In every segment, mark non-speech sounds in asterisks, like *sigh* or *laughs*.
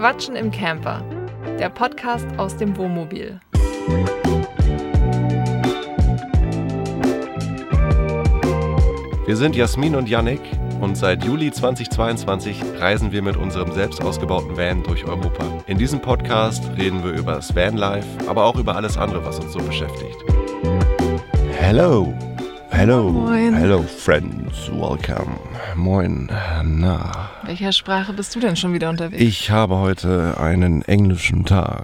Quatschen im Camper. Der Podcast aus dem Wohnmobil. Wir sind Jasmin und Yannick und seit Juli 2022 reisen wir mit unserem selbst ausgebauten Van durch Europa. In diesem Podcast reden wir über das Vanlife, aber auch über alles andere, was uns so beschäftigt. Hello. Hello. Moin. Hello, friends. Welcome. Moin. Na. Welcher Sprache bist du denn schon wieder unterwegs? Ich habe heute einen englischen Tag.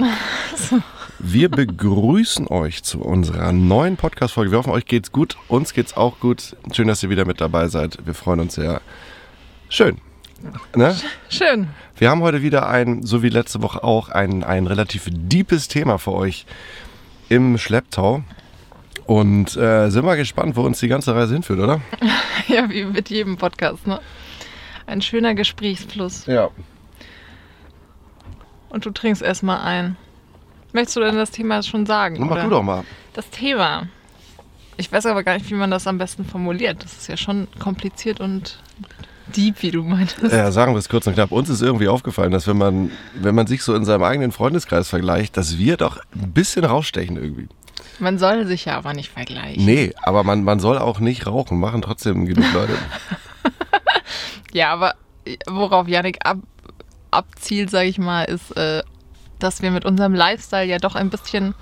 *laughs* Wir begrüßen euch zu unserer neuen Podcast-Folge. Wir hoffen, euch geht's gut. Uns geht's auch gut. Schön, dass ihr wieder mit dabei seid. Wir freuen uns sehr. Schön. Ne? Schön. Wir haben heute wieder ein, so wie letzte Woche auch, ein, ein relativ deepes Thema für euch im Schlepptau. Und äh, sind mal gespannt, wo uns die ganze Reise hinführt, oder? *laughs* Ja, wie mit jedem Podcast, ne? Ein schöner Gesprächsfluss. Ja. Und du trinkst erstmal ein. Möchtest du denn das Thema schon sagen? Mach oder? du doch mal. Das Thema. Ich weiß aber gar nicht, wie man das am besten formuliert. Das ist ja schon kompliziert und deep, wie du meintest. Ja, sagen wir es kurz und knapp. Uns ist irgendwie aufgefallen, dass wenn man, wenn man sich so in seinem eigenen Freundeskreis vergleicht, dass wir doch ein bisschen rausstechen irgendwie. Man soll sich ja aber nicht vergleichen. Nee, aber man, man soll auch nicht rauchen, machen trotzdem genug Leute. *laughs* Ja, aber worauf Yannick ab, abzielt, sage ich mal, ist, äh, dass wir mit unserem Lifestyle ja doch ein bisschen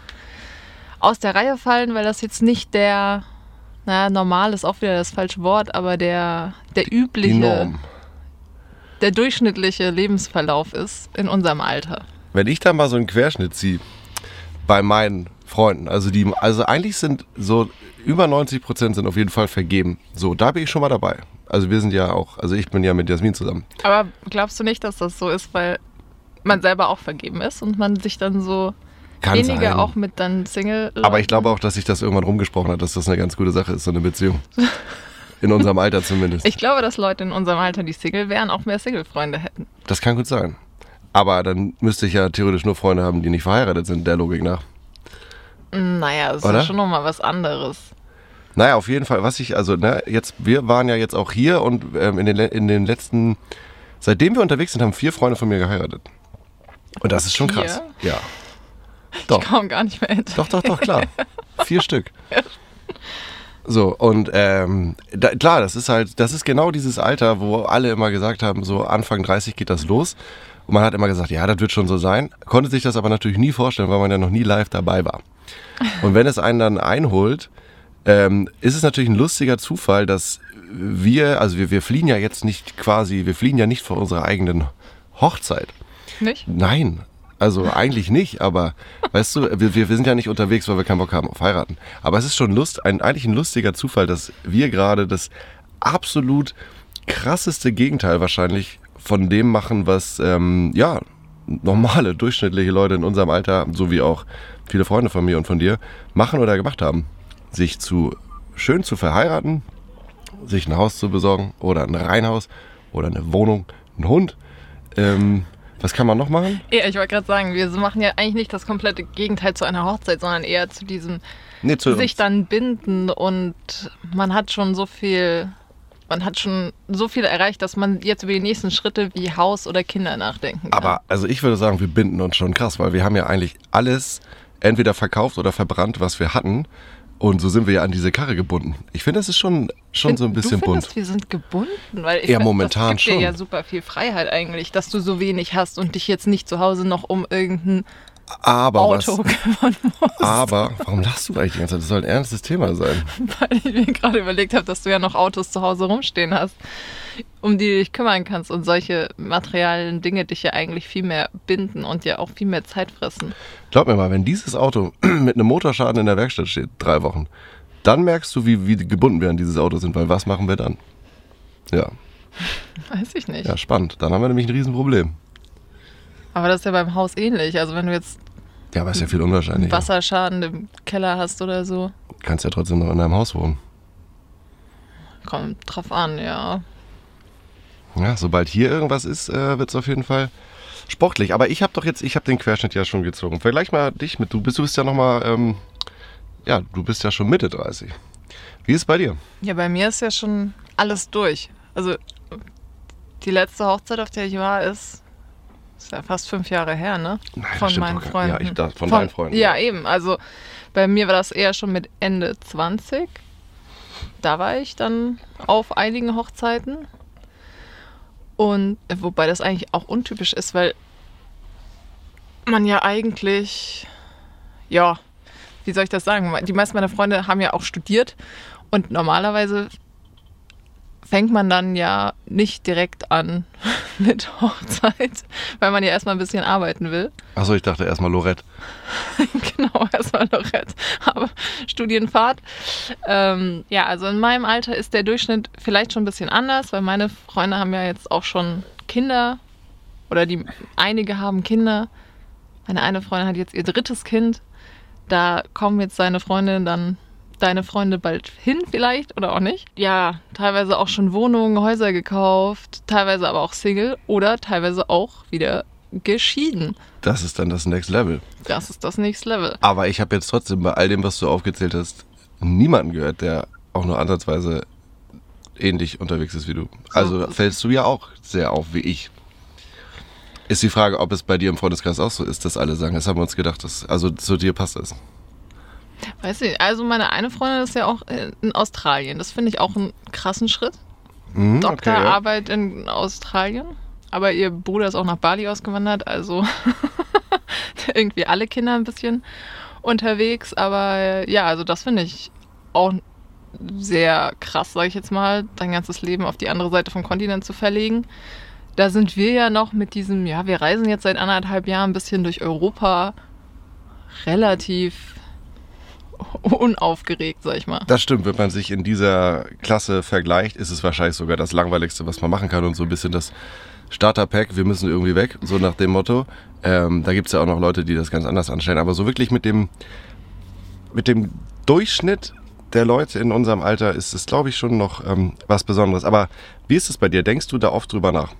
aus der Reihe fallen, weil das jetzt nicht der, naja, normal ist auch wieder das falsche Wort, aber der, der übliche, der durchschnittliche Lebensverlauf ist in unserem Alter. Wenn ich da mal so einen Querschnitt ziehe bei meinen Freunden, also die, also eigentlich sind so über 90 Prozent sind auf jeden Fall vergeben. So, da bin ich schon mal dabei. Also wir sind ja auch, also ich bin ja mit Jasmin zusammen. Aber glaubst du nicht, dass das so ist, weil man selber auch vergeben ist und man sich dann so Kann weniger sein. auch mit dann Single. Aber ich glaube auch, dass sich das irgendwann rumgesprochen hat, dass das eine ganz gute Sache ist, so eine Beziehung. *laughs* In unserem Alter zumindest. Ich glaube, dass Leute in unserem Alter, die Single wären, auch mehr Single-Freunde hätten. Das kann gut sein. Aber dann müsste ich ja theoretisch nur Freunde haben, die nicht verheiratet sind, der Logik nach. Naja, das Oder? ist schon nochmal was anderes. Naja, auf jeden Fall, was ich, also, ne, jetzt, wir waren ja jetzt auch hier und ähm, in, den, in den letzten, seitdem wir unterwegs sind, haben vier Freunde von mir geheiratet. Und das ist schon Vier? krass. Ja. Doch, Ich komme gar nicht mehr hinter. doch, doch, doch, klar. *laughs* vier Stück. So, und ähm, da, klar, das ist halt, das ist genau dieses Alter, wo alle immer gesagt haben, so Anfang 30 geht das los. Und man hat immer gesagt, ja, das wird schon so sein. Konnte sich das aber natürlich nie vorstellen, weil man ja noch nie live dabei war. Und wenn es einen dann einholt, ähm, ist es natürlich ein lustiger Zufall, dass wir, also wir, wir fliehen ja jetzt nicht quasi, wir fliehen ja nicht vor unserer eigenen Hochzeit. Nicht? Nein, also eigentlich nicht, aber weißt du, wir, wir sind ja nicht unterwegs, weil wir keinen Bock haben auf heiraten. Aber es ist schon Lust, ein, eigentlich ein lustiger Zufall, dass wir gerade das absolut krasseste Gegenteil wahrscheinlich von dem machen, was ähm, ja normale, durchschnittliche Leute in unserem Alter, so wie auch viele Freunde von mir und von dir, machen oder gemacht haben. Sich zu schön zu verheiraten, sich ein Haus zu besorgen oder ein Reihenhaus oder eine Wohnung, einen Hund. Ähm, was kann man noch machen? Ja, ich wollte gerade sagen, wir machen ja eigentlich nicht das komplette Gegenteil zu einer Hochzeit, sondern eher zu diesem Nee, zu sich dann binden und man hat schon so viel, man hat schon so viel erreicht, dass man jetzt über die nächsten Schritte wie Haus oder Kinder nachdenken kann. Aber also ich würde sagen, wir binden uns schon krass, weil wir haben ja eigentlich alles entweder verkauft oder verbrannt, was wir hatten. Und so sind wir ja an diese Karre gebunden. Ich finde, es ist schon, schon so ein bisschen du bunt. findest, wir sind gebunden, weil ich Ja, find, momentan das gibt schon. dir ja super viel Freiheit eigentlich, dass du so wenig hast und dich jetzt nicht zu Hause noch um irgendein Aber Auto was, aber warum lachst du eigentlich die ganze Zeit? Das soll ein ernstes Thema sein. *laughs* Weil ich mir gerade überlegt habe, dass du ja noch Autos zu Hause rumstehen hast, um die du dich kümmern kannst und solche materialen Dinge dich ja eigentlich viel mehr binden und ja auch viel mehr Zeit fressen. Glaub mir mal, wenn dieses Auto *clears throat* mit einem Motorschaden in der Werkstatt steht, drei Wochen, dann merkst du, wie, wie gebunden wir an dieses Auto sind, weil was machen wir dann? Ja, Weiß ich nicht. ja, spannend. Dann haben wir nämlich ein Riesenproblem. Aber das ist ja beim Haus ähnlich. Also wenn du jetzt Ja, aber ist ja viel unwahrscheinlicher. Wasserschaden im Keller hast oder so, Du kannst ja trotzdem noch in deinem Haus wohnen. kommt drauf an, ja. Ja, sobald hier irgendwas ist, äh, wird es auf jeden Fall sportlich. Aber ich habe doch jetzt, ich habe den Querschnitt ja schon gezogen. Vergleich mal dich mit, du bist, du bist ja noch mal, ähm, ja, du bist ja schon Mitte 30. Wie ist es bei dir? Ja, bei mir ist ja schon alles durch. Also die letzte Hochzeit, auf der ich war, ist ist ja fast fünf Jahre her, ne? Nein, von meinen doch Freunden. ja, ich dachte, von deinen Freunden, Ja, ja. eben. Also bei mir war das eher schon mit Ende 20. Da war ich dann auf einigen Hochzeiten. Und äh, wobei das eigentlich auch untypisch ist, weil man ja eigentlich, ja, wie soll ich das sagen? Die meisten meiner Freunde haben ja auch studiert und normalerweise fängt man dann ja nicht direkt an *laughs* mit Hochzeit, weil man ja erstmal ein bisschen arbeiten will. Achso, ich dachte erstmal Lorette. *laughs* genau, erstmal Lorette. Aber Studienfahrt. Ähm, ja, also in meinem Alter ist der Durchschnitt vielleicht schon ein bisschen anders, weil meine Freunde haben ja jetzt auch schon Kinder oder die einige haben Kinder. Meine eine Freundin hat jetzt ihr drittes Kind. Da kommen jetzt seine Freunde dann deine Freunde bald hin vielleicht oder auch nicht. Ja, teilweise auch schon Wohnungen, Häuser gekauft, teilweise aber auch Single oder teilweise auch wieder geschieden. Das ist dann das Next Level. Das ist das nächste Level. Aber ich habe jetzt trotzdem bei all dem, was du aufgezählt hast, niemanden gehört, der auch nur ansatzweise ähnlich unterwegs ist wie du. Also fällst du ja auch sehr auf wie ich. Ist die Frage, ob es bei dir im Freundeskreis auch so ist, dass alle sagen, das haben wir uns gedacht, dass, also zu dir passt es. Weiß ich, also meine eine Freundin ist ja auch in Australien. Das finde ich auch einen krassen Schritt. Mhm, Doktorarbeit in Australien. Aber ihr Bruder ist auch nach Bali ausgewandert, also *laughs* irgendwie alle Kinder ein bisschen unterwegs. Aber ja, also das finde ich auch sehr krass, sage ich jetzt mal, dein ganzes Leben auf die andere Seite vom Kontinent zu verlegen. Da sind wir ja noch mit diesem, ja, wir reisen jetzt seit anderthalb Jahren ein bisschen durch Europa relativ *laughs* unaufgeregt, sag ich mal. Das stimmt, wenn man sich in dieser Klasse vergleicht, ist es wahrscheinlich sogar das langweiligste, was man machen kann und so ein bisschen das Starter-Pack, wir müssen irgendwie weg, so nach dem Motto. Ähm, da gibt es ja auch noch Leute, die das ganz anders anstellen, aber so wirklich mit dem, mit dem Durchschnitt der Leute in unserem Alter ist es, glaube ich, schon noch ähm, was Besonderes. Aber wie ist es bei dir? Denkst du da oft drüber nach?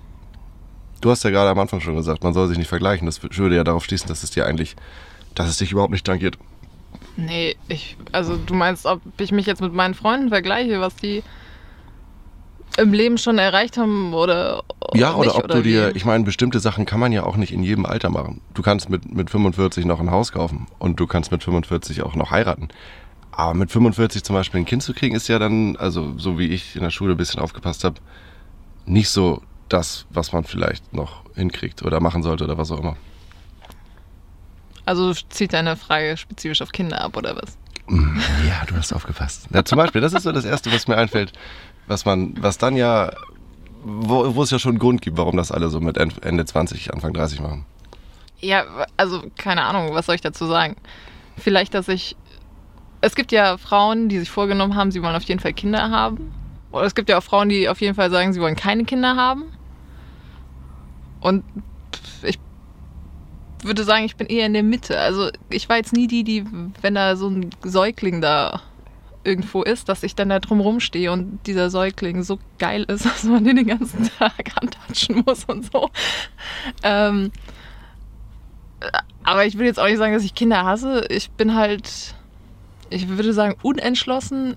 Du hast ja gerade am Anfang schon gesagt, man soll sich nicht vergleichen. Das würde ja darauf schließen, dass es dir eigentlich, dass es dich überhaupt nicht tangiert. Nee, ich, also du meinst, ob ich mich jetzt mit meinen Freunden vergleiche, was die im Leben schon erreicht haben oder Ja, oder nicht, ob du dir, wie? ich meine, bestimmte Sachen kann man ja auch nicht in jedem Alter machen. Du kannst mit, mit 45 noch ein Haus kaufen und du kannst mit 45 auch noch heiraten. Aber mit 45 zum Beispiel ein Kind zu kriegen, ist ja dann, also so wie ich in der Schule ein bisschen aufgepasst habe, nicht so das, was man vielleicht noch hinkriegt oder machen sollte oder was auch immer. Also zieht deine Frage spezifisch auf Kinder ab oder was? Mm, Ja, du hast aufgepasst. Ja, zum Beispiel, das ist so das Erste, was mir einfällt, was man, was dann ja, wo, wo es ja schon einen Grund gibt, warum das alle so mit End- Ende 20, Anfang 30 machen. Ja, also keine Ahnung, was soll ich dazu sagen? Vielleicht, dass ich. Es gibt ja Frauen, die sich vorgenommen haben, sie wollen auf jeden Fall Kinder haben. Oder es gibt ja auch Frauen, die auf jeden Fall sagen, sie wollen keine Kinder haben. Und ich würde sagen, ich bin eher in der Mitte. Also ich war jetzt nie die, die, wenn da so ein Säugling da irgendwo ist, dass ich dann da drum rumstehe und dieser Säugling so geil ist, *laughs* dass man den den ganzen Tag antatschen muss und so. Ähm, aber ich will jetzt auch nicht sagen, dass ich Kinder hasse. Ich bin halt, ich würde sagen, unentschlossen.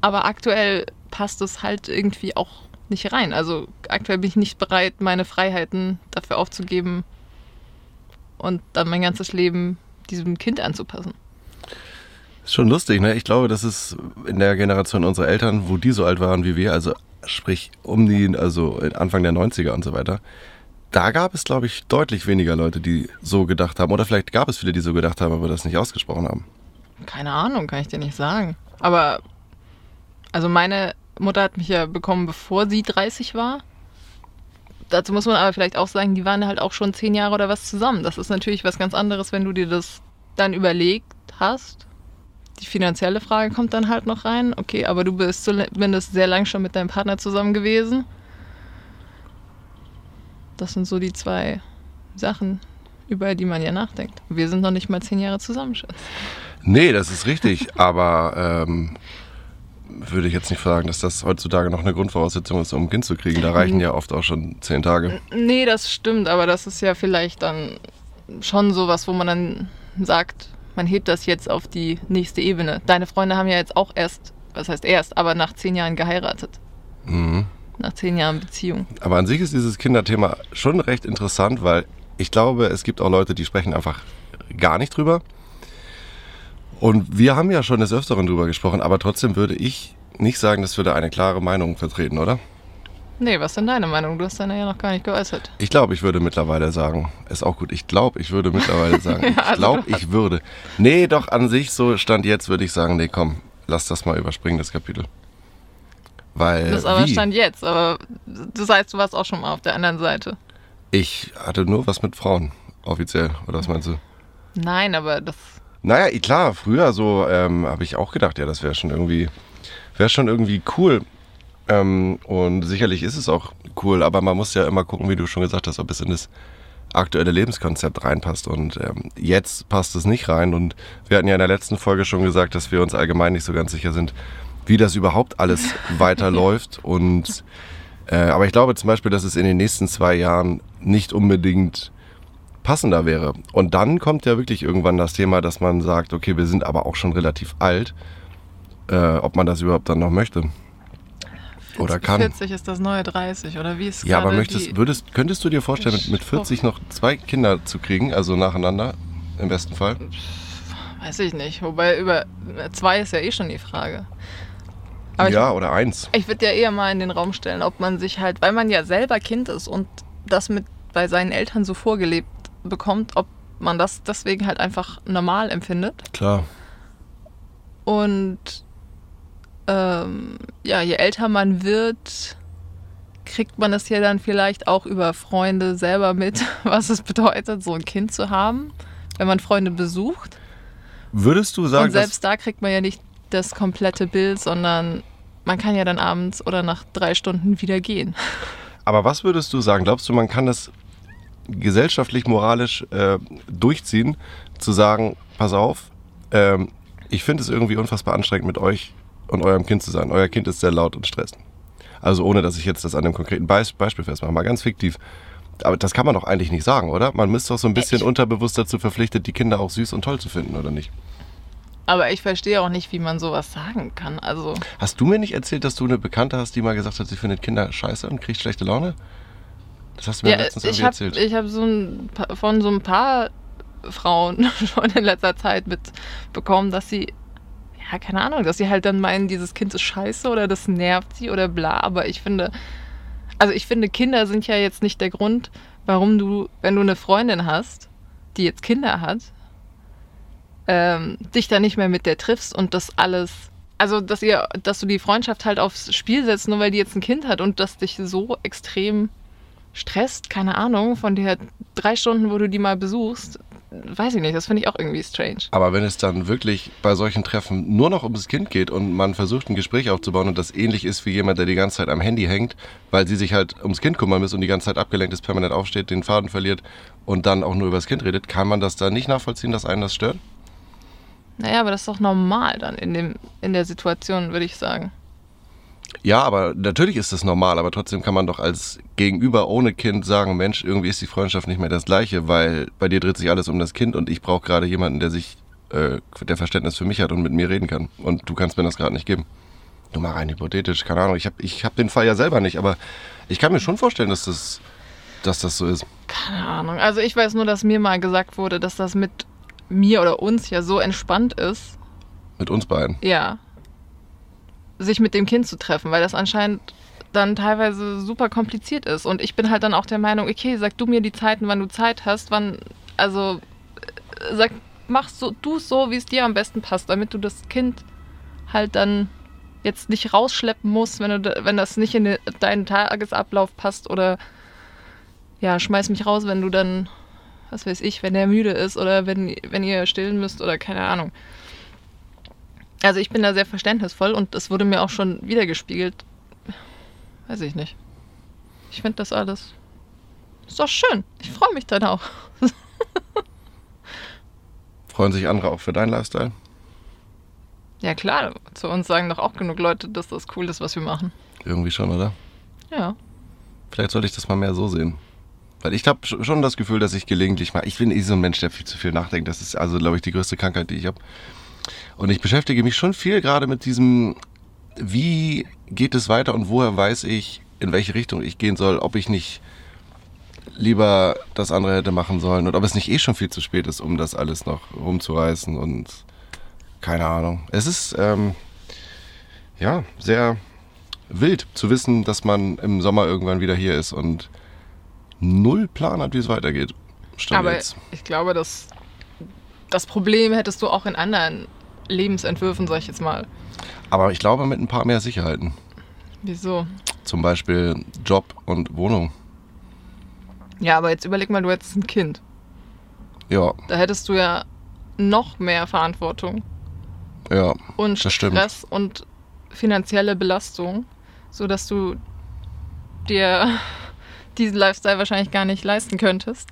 Aber aktuell passt es halt irgendwie auch nicht rein. Also aktuell bin ich nicht bereit, meine Freiheiten dafür aufzugeben und dann mein ganzes Leben diesem Kind anzupassen. Ist schon lustig, ne? Ich glaube, das ist in der Generation unserer Eltern, wo die so alt waren wie wir, also sprich um die, also Anfang der 90er und so weiter, da gab es, glaube ich, deutlich weniger Leute, die so gedacht haben. Oder vielleicht gab es viele, die so gedacht haben, aber das nicht ausgesprochen haben. Keine Ahnung, kann ich dir nicht sagen. Aber, also meine Mutter hat mich ja bekommen, bevor sie 30 war. Dazu muss man aber vielleicht auch sagen, die waren halt auch schon zehn Jahre oder was zusammen. Das ist natürlich was ganz anderes, wenn du dir das dann überlegt hast. Die finanzielle Frage kommt dann halt noch rein. Okay, aber du bist zumindest sehr lang schon mit deinem Partner zusammen gewesen. Das sind so die zwei Sachen, über die man ja nachdenkt. Wir sind noch nicht mal zehn Jahre zusammen, Schatz. Nee, das ist richtig, aber ähm, würde ich jetzt nicht sagen, dass das heutzutage noch eine Grundvoraussetzung ist, um ein Kind zu kriegen. Da reichen ja oft auch schon zehn Tage. Nee, das stimmt, aber das ist ja vielleicht dann schon sowas, wo man dann sagt, man hebt das jetzt auf die nächste Ebene. Deine Freunde haben ja jetzt auch erst, was heißt erst, aber nach zehn Jahren geheiratet. Mhm. Nach zehn Jahren Beziehung. Aber an sich ist dieses Kinderthema schon recht interessant, weil ich glaube, es gibt auch Leute, die sprechen einfach gar nicht drüber. Und wir haben ja schon des Öfteren drüber gesprochen, aber trotzdem würde ich nicht sagen, dass wir da eine klare Meinung vertreten, oder? Nee, was ist denn deine Meinung? Du hast deine ja noch gar nicht geäußert. Ich glaube, ich würde mittlerweile sagen, ist auch gut, ich glaube, ich würde mittlerweile sagen, *laughs* Ja, ich also glaube, ich würde. Nee, doch an sich, so stand jetzt, würde ich sagen, nee, komm, lass das mal überspringen, das Kapitel. Weil, Das ist aber wie? Stand jetzt, aber das heißt, du warst auch schon mal auf der anderen Seite. ich hatte nur was mit Frauen, offiziell, oder was meinst du? Nein, aber das. Naja, klar, früher so ähm, habe ich auch gedacht, ja, das wäre schon irgendwie, wäre schon irgendwie cool. Ähm, und sicherlich ist es auch cool, aber man muss ja immer gucken, wie du schon gesagt hast, ob es in das aktuelle Lebenskonzept reinpasst. Und ähm, jetzt passt es nicht rein. Und wir hatten ja in der letzten Folge schon gesagt, dass wir uns allgemein nicht so ganz sicher sind, wie das überhaupt alles *laughs* weiterläuft. Und äh, aber ich glaube zum Beispiel, dass es in den nächsten zwei Jahren nicht unbedingt passender wäre. Und dann kommt ja wirklich irgendwann das Thema, dass man sagt, okay, wir sind aber auch schon relativ alt, äh, ob man das überhaupt dann noch möchte. Oder kann. 40 ist das neue 30, oder wie ist Ja, aber möchtest, würdest, könntest du dir vorstellen, mit, mit 40 noch zwei Kinder zu kriegen, also nacheinander, im besten Fall? Weiß ich nicht. Wobei über zwei ist ja eh schon die Frage. Aber ja, oder eins. ich, ich würde ja eher mal in den Raum stellen, ob man sich halt, weil man ja selber Kind ist und das mit bei seinen Eltern so vorgelebt bekommt, ob man das deswegen halt einfach normal empfindet. Klar. Und ähm, ja, je älter man wird, kriegt man es ja dann vielleicht auch über Freunde selber mit, *laughs* was es bedeutet, so ein Kind zu haben, wenn man Freunde besucht. Würdest du sagen, Und selbst da kriegt man ja nicht das komplette Bild, sondern man kann ja dann abends oder nach drei Stunden wieder gehen. aber was würdest du sagen? Glaubst du, man kann das gesellschaftlich, moralisch äh, durchziehen, zu sagen, pass auf, ähm, ich finde es irgendwie unfassbar anstrengend mit euch und eurem Kind zu sein. Euer Kind ist sehr laut und stresst. Also ohne, dass ich jetzt das an einem konkreten Beis Beispiel festmache, mal ganz fiktiv. Aber das kann man doch eigentlich nicht sagen, oder? Man müsste doch so ein bisschen ich- unterbewusst dazu verpflichtet, die Kinder auch süß und toll zu finden, oder nicht? Aber ich verstehe auch nicht, wie man sowas sagen kann. Also, Hast du mir nicht erzählt, dass du eine Bekannte hast, die mal gesagt hat, sie findet Kinder scheiße und kriegt schlechte Laune? Das hast du mir ja, letztens ich irgendwie habe erzählt. ich hab so ein, von so ein paar Frauen *laughs* schon in letzter Zeit mitbekommen, dass sie, ja, keine Ahnung, dass sie halt dann meinen, dieses Kind ist scheiße oder das nervt sie oder bla. Aber ich finde, also ich finde, Kinder sind ja jetzt nicht der Grund, warum du, wenn du eine Freundin hast, die jetzt Kinder hat, ähm, dich da nicht mehr mit der triffst und das alles. Also, dass ihr, dass du die Freundschaft halt aufs Spiel setzt, nur weil die jetzt ein Kind hat und das dich so extrem stresst, keine Ahnung, von der drei Stunden, wo du die mal besuchst, weiß ich nicht, das finde ich auch irgendwie strange. Aber wenn es dann wirklich bei solchen Treffen nur noch ums Kind geht und man versucht, ein Gespräch aufzubauen und das ähnlich ist wie jemand, der die ganze Zeit am Handy hängt, weil sie sich halt ums Kind kümmern muss und die ganze Zeit abgelenkt ist, permanent aufsteht, den Faden verliert und dann auch nur über das Kind redet, kann man das dann nicht nachvollziehen, dass einen das stört? Naja, aber das ist doch normal dann in, dem, in der Situation, würde ich sagen. Ja, aber natürlich ist das normal, aber trotzdem kann man doch als Gegenüber ohne Kind sagen, Mensch, irgendwie ist die Freundschaft nicht mehr das gleiche, weil bei dir dreht sich alles um das Kind und ich brauche gerade jemanden, der sich, äh, der Verständnis für mich hat und mit mir reden kann. Und du kannst mir das gerade nicht geben. Nur mal rein hypothetisch, keine Ahnung. Ich habe ich hab den Fall ja selber nicht, aber ich kann mir schon vorstellen, dass das, dass das so ist. Keine Ahnung. Also ich weiß nur, dass mir mal gesagt wurde, dass das mit mir oder uns ja so entspannt ist, Mit uns beiden. ja, sich mit dem Kind zu treffen, weil das anscheinend dann teilweise super kompliziert ist. Und ich bin halt dann auch der Meinung, okay, sag du mir die Zeiten, wann du Zeit hast, wann, also äh, sag, mach so, du so, wie es dir am besten passt, damit du das Kind halt dann jetzt nicht rausschleppen musst, wenn, du, wenn das nicht in de- deinen Tagesablauf passt oder ja, schmeiß mich raus, wenn du dann, was weiß ich, wenn der müde ist oder wenn, wenn ihr stillen müsst oder keine Ahnung. Also ich bin da sehr verständnisvoll und es wurde mir auch schon wiedergespiegelt. Weiß ich nicht. Ich finde das alles. Ist doch schön. Ich freue mich dann auch. *laughs* Freuen sich andere auch für deinen Lifestyle? Ja klar, zu uns sagen doch auch genug Leute, dass das cool ist, was wir machen. Irgendwie schon, oder? Ja. Vielleicht sollte ich das mal mehr so sehen. Weil ich habe schon das Gefühl, dass ich gelegentlich mal. Ich bin eh so ein Mensch, der viel zu viel nachdenkt. Das ist also, glaube ich, die größte Krankheit, die ich habe. Und ich beschäftige mich schon viel gerade mit diesem, wie geht es weiter und woher weiß ich, in welche Richtung ich gehen soll, ob ich nicht lieber das andere hätte machen sollen und ob es nicht eh schon viel zu spät ist, um das alles noch rumzureißen und keine Ahnung. Es ist ähm, ja sehr wild zu wissen, dass man im Sommer irgendwann wieder hier ist und null Plan hat, wie es weitergeht. Stand Aber jetzt. ich glaube, dass das Problem hättest du auch in anderen Lebensentwürfen, sag ich jetzt mal. Aber ich glaube mit ein paar mehr Sicherheiten. Wieso? Zum Beispiel Job und Wohnung. Ja, aber jetzt überleg mal, du hättest ein Kind. Ja, Da hättest du ja noch mehr Verantwortung ja. und Das stimmt. Stress und finanzielle Belastung, sodass du dir *laughs* diesen Lifestyle wahrscheinlich gar nicht leisten könntest,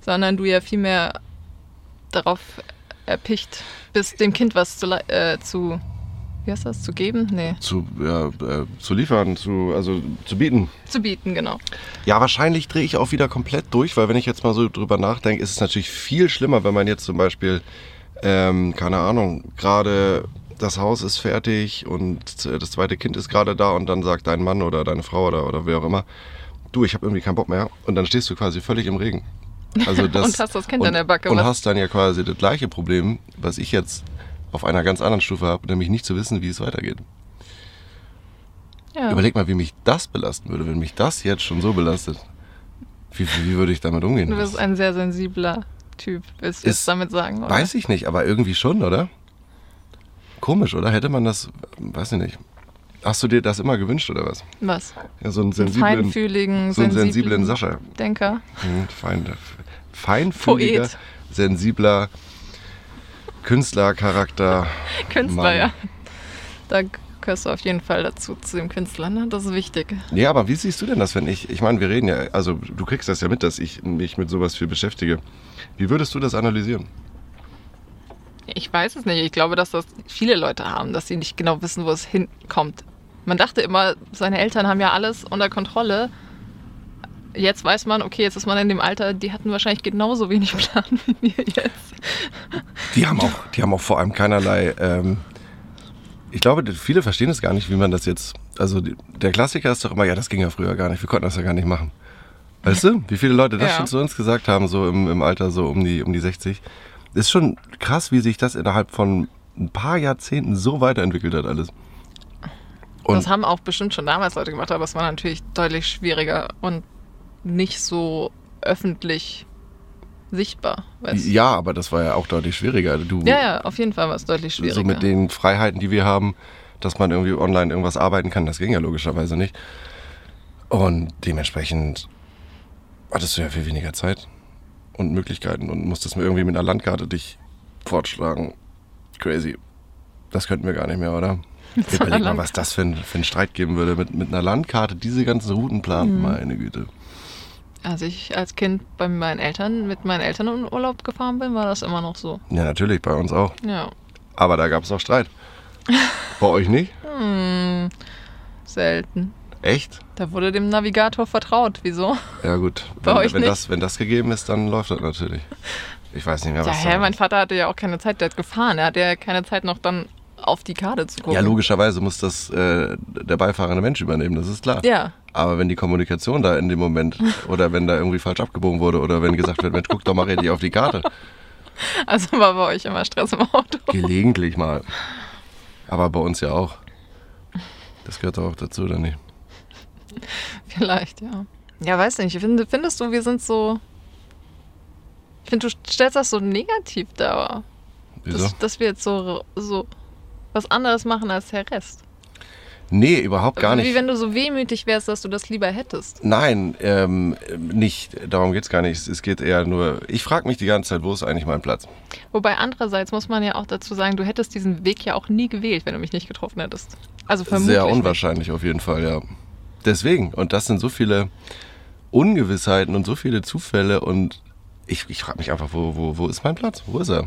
sondern du ja viel mehr darauf erpicht bist, dem Kind was zu, äh, zu wie heißt das, zu geben? Nee, Zu, ja, äh, zu liefern, zu, also zu bieten. zu bieten, genau. Ja, wahrscheinlich drehe ich auch wieder komplett durch, weil wenn ich jetzt mal so drüber nachdenke, ist es natürlich viel schlimmer, wenn man jetzt zum Beispiel, ähm, keine Ahnung, gerade das Haus ist fertig und das zweite Kind ist gerade da und dann sagt dein Mann oder deine Frau oder, oder wer auch immer, du, ich habe irgendwie keinen Bock mehr und dann stehst du quasi völlig im Regen. Also *laughs* das, Und hast das Kind und, an der Backe, Und was- hast dann ja quasi das gleiche Problem, was ich jetzt auf einer ganz anderen Stufe habe, nämlich nicht zu wissen, wie es weitergeht. Ja. Überleg mal, wie mich das belasten würde, wenn mich das jetzt schon so belastet. Wie, wie, würde ich damit umgehen? Du bist ein sehr sensibler Typ, willst du damit sagen, oder? Weiß ich nicht, aber irgendwie schon, oder? Komisch, oder? Hätte man das, weiß ich nicht. Hast du dir das immer gewünscht, oder was? Was? Ja, so einen Einen sensiblen, feinfühligen, so einen sensiblen sensiblen Sascha. Denker. Hm, fein, feinfühliger, Poet. sensibler Künstlercharakter. *laughs* Künstler, Mann. ja. Da gehörst du auf jeden Fall dazu, zu dem Künstler, ne? Das ist wichtig. Ja, aber wie siehst du denn das, wenn ich, ich meine, wir reden ja, also du kriegst das ja mit, dass ich mich mit sowas viel beschäftige. Wie würdest du das analysieren? Ich weiß es nicht. Ich glaube, dass das viele Leute haben, dass sie nicht genau wissen, wo es hinkommt. Man dachte immer, seine Eltern haben ja alles unter Kontrolle. Jetzt weiß man, okay, jetzt ist man in dem Alter, die hatten wahrscheinlich genauso wenig *laughs* Plan wie wir jetzt. Die haben auch, die haben auch vor allem keinerlei. Ähm, ich glaube, viele verstehen es gar nicht, wie man das jetzt. Also der Klassiker ist doch immer, ja, das ging ja früher gar nicht. Wir konnten das ja gar nicht machen. Weißt du, wie viele Leute das Ja. schon zu uns gesagt haben, so im, im Alter so um die um die 60. Ist schon krass, wie sich das innerhalb von ein paar Jahrzehnten so weiterentwickelt hat alles. Und das haben auch bestimmt schon damals Leute gemacht, aber es war natürlich deutlich schwieriger und nicht so öffentlich sichtbar. Weißt? ja, aber das war ja auch deutlich schwieriger. Du, ja, ja, auf jeden Fall war es deutlich schwieriger. so mit den Freiheiten, die wir haben, dass man irgendwie online irgendwas arbeiten kann, das ging ja logischerweise nicht. Und dementsprechend hattest du ja viel weniger Zeit und Möglichkeiten und musstest mir irgendwie mit einer Landkarte dich fortschlagen. Crazy. Das könnten wir gar nicht mehr, oder? Einer *laughs* Überleg mal, was das für ein, für ein Streit geben würde, mit, mit einer Landkarte diese ganzen Routen Mhm. planen. Meine Güte. Als ich als Kind bei meinen Eltern mit meinen Eltern in Urlaub gefahren bin, war das immer noch so. Ja, natürlich, bei uns auch. Ja. Aber da gab es auch Streit. *laughs* bei euch nicht? Hm, selten. Echt? Da wurde dem Navigator vertraut. Wieso? Ja gut, *laughs* Bei wenn, euch wenn, nicht? das, wenn das gegeben ist, dann läuft das natürlich. Ich weiß nicht mehr, Ja, was hä, da- mein Vater hatte ja auch keine Zeit, der hat gefahren. Er hatte ja keine Zeit noch dann auf die Karte zu gucken. Ja, logischerweise muss das äh, der beifahrende Mensch übernehmen, das ist klar. Ja, Aber wenn die Kommunikation da in dem Moment *laughs* oder wenn da irgendwie falsch abgebogen wurde oder wenn gesagt wird, Mensch, guck doch mal richtig auf die Karte. *laughs* also war bei euch immer Stress im Auto. Gelegentlich mal. Aber bei uns ja auch. Das gehört doch auch dazu, oder nicht? Vielleicht, ja. Ja, weiß nicht. Ich finde, findest du, wir sind so. Ich finde, du stellst das so negativ dar. Wieso? Dass, dass wir jetzt so, so was anderes machen als der Rest. Nee, überhaupt gar Wie nicht. wenn du so wehmütig wärst, dass du das lieber hättest. Nein, ähm, nicht. Darum geht's gar nicht. Es geht eher nur. Ich frage mich die ganze Zeit, wo ist eigentlich mein Platz? Wobei andererseits muss man ja auch dazu sagen, du hättest diesen Weg ja auch nie gewählt, wenn du mich nicht getroffen hättest. Also vermutlich. Sehr nicht. unwahrscheinlich auf jeden Fall, ja. Deswegen. Und das sind so viele Ungewissheiten und so viele Zufälle und ich, ich frage mich einfach, wo, wo, wo ist mein Platz? Wo ist er?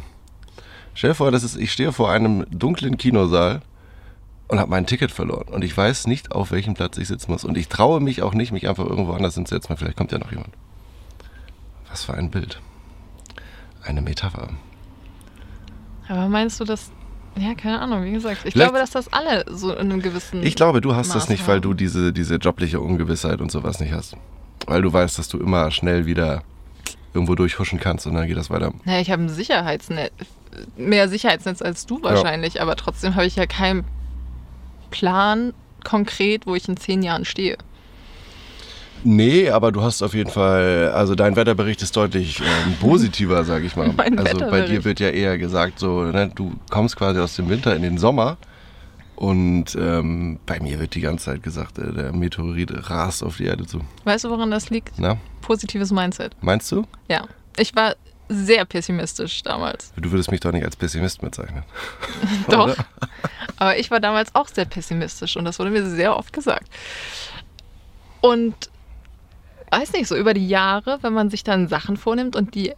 Stell dir vor, das ist, ich stehe vor einem dunklen Kinosaal und habe mein Ticket verloren und ich weiß nicht, auf welchem Platz ich sitzen muss. Und ich traue mich auch nicht, mich einfach irgendwo anders hinzusetzen, weil vielleicht kommt ja noch jemand. Was für ein Bild. Eine Metapher. Aber meinst du, dass Ja, keine Ahnung, wie gesagt. Ich Vielleicht- glaube, dass das alle so in einem gewissen. Ich glaube, du hast das Maß nicht, weil haben. du diese, diese jobliche Ungewissheit und sowas nicht hast. Weil du weißt, dass du immer schnell wieder irgendwo durchhuschen kannst und dann geht das weiter. Naja, ich habe ein Sicherheitsnetz. Mehr Sicherheitsnetz als du wahrscheinlich, aber trotzdem habe ich ja keinen Plan konkret, wo ich in zehn Jahren stehe. Nee, aber du hast auf jeden Fall, also dein Wetterbericht ist deutlich ähm, positiver, sag ich mal. *laughs* Mein also bei dir wird ja eher gesagt, so, ne, du kommst quasi aus dem Winter in den Sommer. Und ähm, bei mir wird die ganze Zeit gesagt, äh, der Meteorit rast auf die Erde zu. Weißt du, woran das liegt? Na, Positives Mindset. meinst du? Ja. Ich war sehr pessimistisch damals. Du würdest mich doch nicht als Pessimist bezeichnen. *laughs* Doch. Aber ich war damals auch sehr pessimistisch und das wurde mir sehr oft gesagt. Und weiß nicht, so über die Jahre, wenn man sich dann Sachen vornimmt und die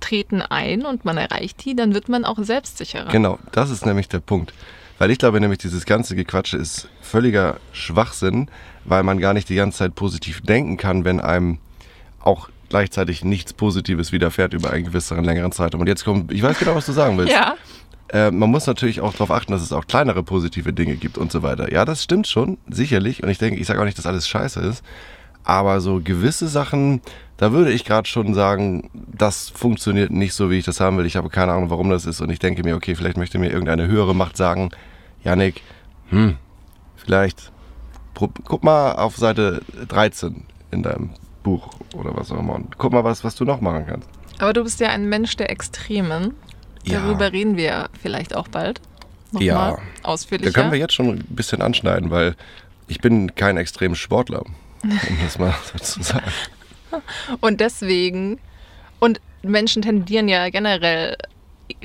treten ein und man erreicht die, dann wird man auch selbstsicherer. Genau, das ist nämlich der Punkt. Weil ich glaube nämlich, dieses ganze Gequatsche ist völliger Schwachsinn, weil man gar nicht die ganze Zeit positiv denken kann, wenn einem auch gleichzeitig nichts Positives widerfährt über einen gewisseren längeren Zeitraum. Und jetzt kommt, ich weiß genau, was du sagen willst. Ja, Äh, man muss natürlich auch darauf achten, dass es auch kleinere positive Dinge gibt und so weiter. Ja, das stimmt schon, sicherlich. Und ich denke, ich sage auch nicht, dass alles scheiße ist. Aber so gewisse Sachen, da würde ich gerade schon sagen, das funktioniert nicht so, wie ich das haben will. Ich habe keine Ahnung, warum das ist. Und ich denke mir, okay, vielleicht möchte mir irgendeine höhere Macht sagen, Yannick, hm, vielleicht, guck mal auf Seite 13 in deinem Buch oder was auch immer. Und guck mal, was, was du noch machen kannst. aber du bist ja ein Mensch der Extremen. Ja. Darüber reden wir vielleicht auch bald. Nochmal Ja. ausführlicher. Da können wir jetzt schon ein bisschen anschneiden, weil ich bin kein extremer Sportler, um das mal so zu sagen. *laughs* Und deswegen, und Menschen tendieren ja generell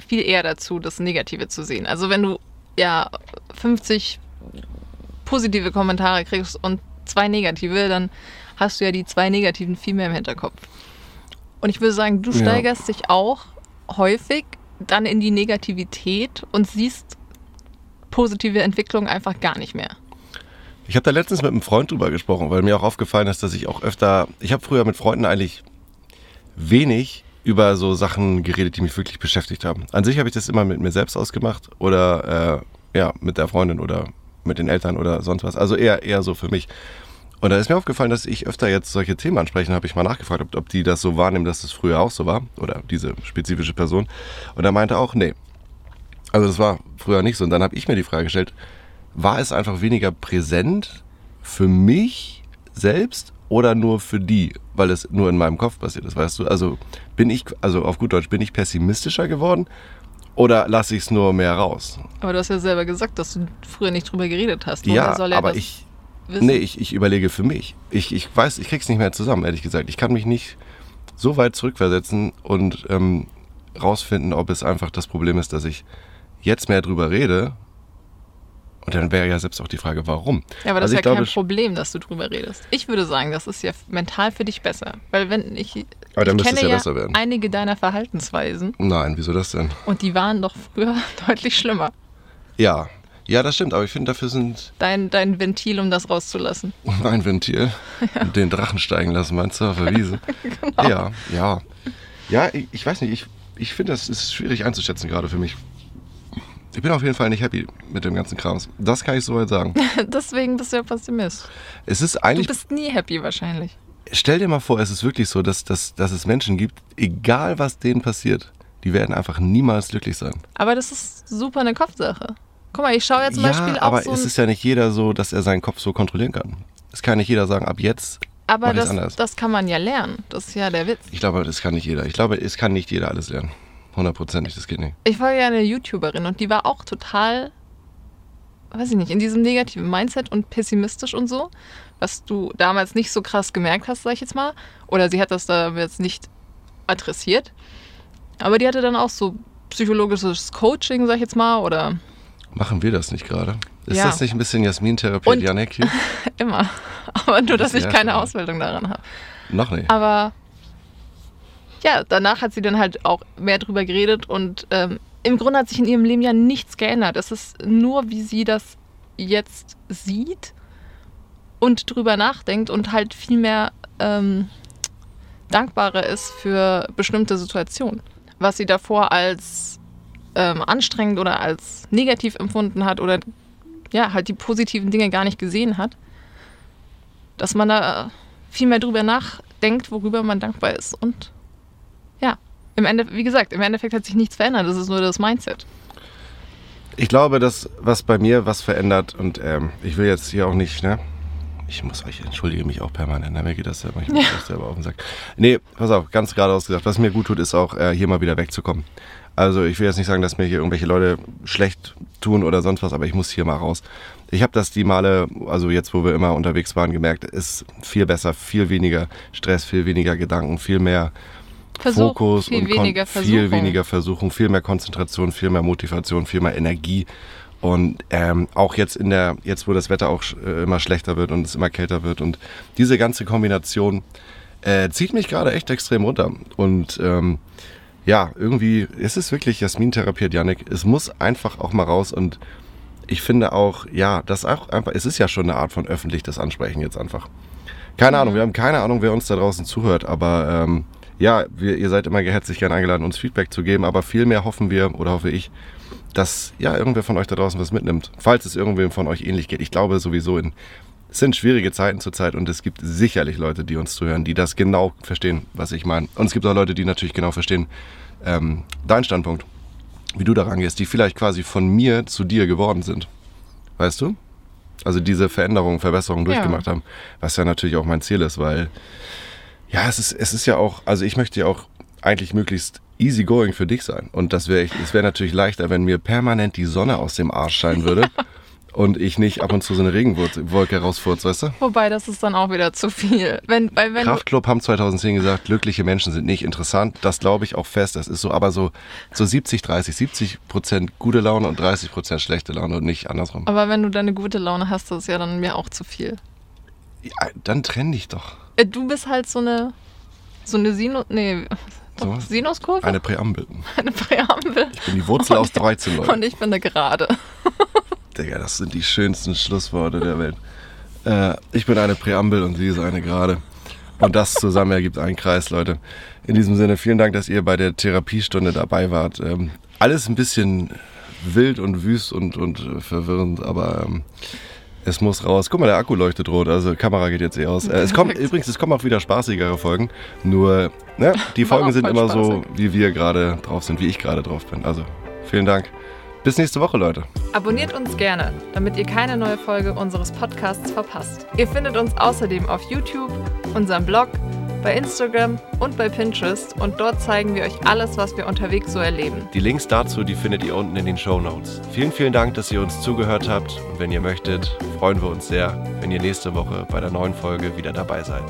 viel eher dazu, das Negative zu sehen. Also wenn du ja 50 positive Kommentare kriegst und zwei negative, dann hast du ja die zwei negativen viel mehr im Hinterkopf. Und ich würde sagen, du Ja. steigerst dich auch häufig dann in die Negativität und siehst positive Entwicklung einfach gar nicht mehr. Ich habe da letztens mit einem Freund drüber gesprochen, weil mir auch aufgefallen ist, dass ich auch öfter, ich habe früher mit Freunden eigentlich wenig über so Sachen geredet, die mich wirklich beschäftigt haben. An sich habe ich das immer mit mir selbst ausgemacht oder äh, ja, mit der Freundin oder mit den Eltern oder sonst was. Also eher, eher so für mich. Und da ist mir aufgefallen, dass ich öfter jetzt solche Themen anspreche. habe ich mal nachgefragt, ob, ob die das so wahrnehmen, dass das früher auch so war. Oder diese spezifische Person. Und er meinte auch, nee. Also das war früher nicht so. Und dann habe ich mir die Frage gestellt, war es einfach weniger präsent für mich selbst oder nur für die, weil es nur in meinem Kopf passiert ist, weißt du? Also bin ich, also auf gut Deutsch, bin ich pessimistischer geworden oder lasse ich es nur mehr raus? Aber du hast ja selber gesagt, dass du früher nicht drüber geredet hast. Woher ja, soll er aber ich, wissen? nee, ich, ich überlege für mich. Ich, ich weiß, ich krieg's nicht mehr zusammen, ehrlich gesagt. Ich kann mich nicht so weit zurückversetzen und ähm, rausfinden, ob es einfach das Problem ist, dass ich jetzt mehr drüber rede. Und dann wäre ja selbst auch die Frage, warum. Ja, aber das Also ist ja kein glaube, Problem, dass du drüber redest. Ich würde sagen, das ist ja mental für dich besser. Weil wenn ich, Aber dann ich kenne ja ja, besser werden. einige deiner Verhaltensweisen Nein, wieso das denn? und die waren doch früher *laughs* deutlich schlimmer. Ja, ja, das stimmt, aber ich finde, dafür sind Dein, dein Ventil, um das rauszulassen. *laughs* ein Ventil und den Drachen steigen lassen, meinst du, auf der Wiese? *laughs* Genau. Ja, ja. Ja, ich, ich weiß nicht, ich, ich finde, das ist schwierig einzuschätzen gerade für mich. Ich bin auf jeden Fall nicht happy mit dem ganzen Krams. Das kann ich soweit sagen. *laughs* Deswegen bist du ja Pessimist. Es ist Du eigentlich, bist nie happy wahrscheinlich. stell dir mal vor, es ist wirklich so, dass, dass, dass es Menschen gibt, egal was denen passiert, die werden einfach niemals glücklich sein. Aber das ist super eine Kopfsache. Guck mal, ich schaue ja zum ja, Beispiel auch aber so es ist ja nicht jeder so, dass er seinen Kopf so kontrollieren kann. Es kann nicht jeder sagen, ab jetzt Aber das, anders. das kann man ja lernen. Das ist ja der Witz. Ich glaube, das kann nicht jeder. Ich glaube, es kann nicht jeder alles lernen. Hundertprozentig, das geht nicht. Ich folge ja eine YouTuberin und die war auch total, weiß ich nicht, in diesem negativen Mindset und pessimistisch und so, was du damals nicht so krass gemerkt hast, sag ich jetzt mal. Oder sie hat das da jetzt nicht adressiert. Aber die hatte dann auch so psychologisches Coaching, sag ich jetzt mal, oder Machen wir das nicht gerade? Ist Ja. das nicht ein bisschen Jasmin-Therapie, Und- Janek hier? *laughs* immer. Aber nur, dass Das ich keine. Ausbildung daran habe. Noch nicht. Aber ja, danach hat sie dann halt auch mehr drüber geredet und ähm, im Grunde hat sich in ihrem Leben ja nichts geändert. Es ist nur, wie sie das jetzt sieht und drüber nachdenkt und halt viel mehr ähm, dankbarer ist für bestimmte Situationen. Was sie davor als ähm, anstrengend oder als negativ empfunden hat oder ja, halt die positiven Dinge gar nicht gesehen hat, dass man da viel mehr drüber nachdenkt, worüber man dankbar ist. Und ja, im Ende, wie gesagt, im Endeffekt hat sich nichts verändert. Das ist nur das Mindset. Ich glaube, dass was bei mir was verändert und ähm, ich will jetzt hier auch nicht, ne? Ich muss, ich entschuldige mich auch permanent, ne? mir geht das selber, ich ja. das selber auf den Sack. Nee, pass auf, ganz geradeaus gesagt, was mir gut tut, ist auch äh, hier mal wieder wegzukommen. Also ich will jetzt nicht sagen, dass mir hier irgendwelche Leute schlecht tun oder sonst was, aber ich muss hier mal raus. Ich habe das die Male, also jetzt, wo wir immer unterwegs waren, gemerkt, ist viel besser, viel weniger Stress, viel weniger Gedanken, viel mehr Versuch, Fokus viel und weniger viel weniger Versuchung, viel mehr Konzentration, viel mehr Motivation, viel mehr Energie. Und ähm, auch jetzt in der, jetzt wo das Wetter auch äh, immer schlechter wird und es immer kälter wird und diese ganze Kombination äh, zieht mich gerade echt extrem runter. Und ähm, ja, irgendwie ist es wirklich Jasmin therapiert, Janik. Es muss einfach auch mal raus und ich finde auch, ja, das auch einfach, es ist ja schon eine Art von öffentlich das Ansprechen jetzt einfach. Keine Ahnung, wir haben keine Ahnung, wer uns da draußen zuhört, aber ähm, ja, wir, ihr seid immer herzlich gern eingeladen, uns Feedback zu geben, aber vielmehr hoffen wir oder hoffe ich, dass ja irgendwer von euch da draußen was mitnimmt, falls es irgendwem von euch ähnlich geht. Ich glaube sowieso in es sind schwierige Zeiten zurzeit und es gibt sicherlich Leute, die uns zuhören, die das genau verstehen, was ich meine. Und es gibt auch Leute, die natürlich genau verstehen ähm, deinen Standpunkt, wie du da rangehst, die vielleicht quasi von mir zu dir geworden sind. Weißt du? Also diese Veränderungen, Verbesserungen durchgemacht ja. haben, was ja natürlich auch mein Ziel ist, weil ja, es ist, es ist ja auch, also ich möchte ja auch eigentlich möglichst easy going für dich sein. Und das wäre es wäre natürlich leichter, wenn mir permanent die Sonne aus dem Arsch scheinen würde. *laughs* und ich nicht ab und zu so eine Regenwolke rausfurz, weißt du? Wobei, das ist dann auch wieder zu viel. Wenn, weil, wenn Kraftclub haben 2010 gesagt, glückliche Menschen sind nicht interessant. Das glaube ich auch fest. Das ist so, aber so, so 70, 30, 70 Prozent gute Laune und 30 Prozent schlechte Laune und nicht andersrum. Aber wenn du deine gute Laune hast, das ist ja dann mir auch zu viel. Ja, dann trenn dich doch. Äh, du bist halt so eine, so eine Sinus, nee, so, Sinuskurve? Eine Präambel. *laughs* Eine Präambel. Ich bin die Wurzel und, aus 13, Leute. Und ich bin eine Gerade. *laughs* Digga, das sind die schönsten Schlussworte der Welt. Äh, ich bin eine Präambel und sie ist eine Gerade. Und das zusammen ergibt einen Kreis, Leute. In diesem Sinne, vielen Dank, dass ihr bei der Therapiestunde dabei wart. Ähm, alles ein bisschen wild und wüst und, und äh, verwirrend, aber ähm, es muss raus. Guck mal, der Akku leuchtet rot, also Kamera geht jetzt eh aus. Äh, es kommt übrigens, es kommen auch wieder spaßigere Folgen. Nur, ne, die Folgen sind immer spaßig. so, wie wir gerade drauf sind, wie ich gerade drauf bin. Also, vielen Dank. Bis nächste Woche, Leute. Abonniert uns gerne, damit ihr keine neue Folge unseres Podcasts verpasst. Ihr findet uns außerdem auf YouTube, unserem Blog, bei Instagram und bei Pinterest und dort zeigen wir euch alles, was wir unterwegs so erleben. Die Links dazu, die findet ihr unten in den Show Notes. Vielen, vielen Dank, dass ihr uns zugehört habt und wenn ihr möchtet, freuen wir uns sehr, wenn ihr nächste Woche bei der neuen Folge wieder dabei seid.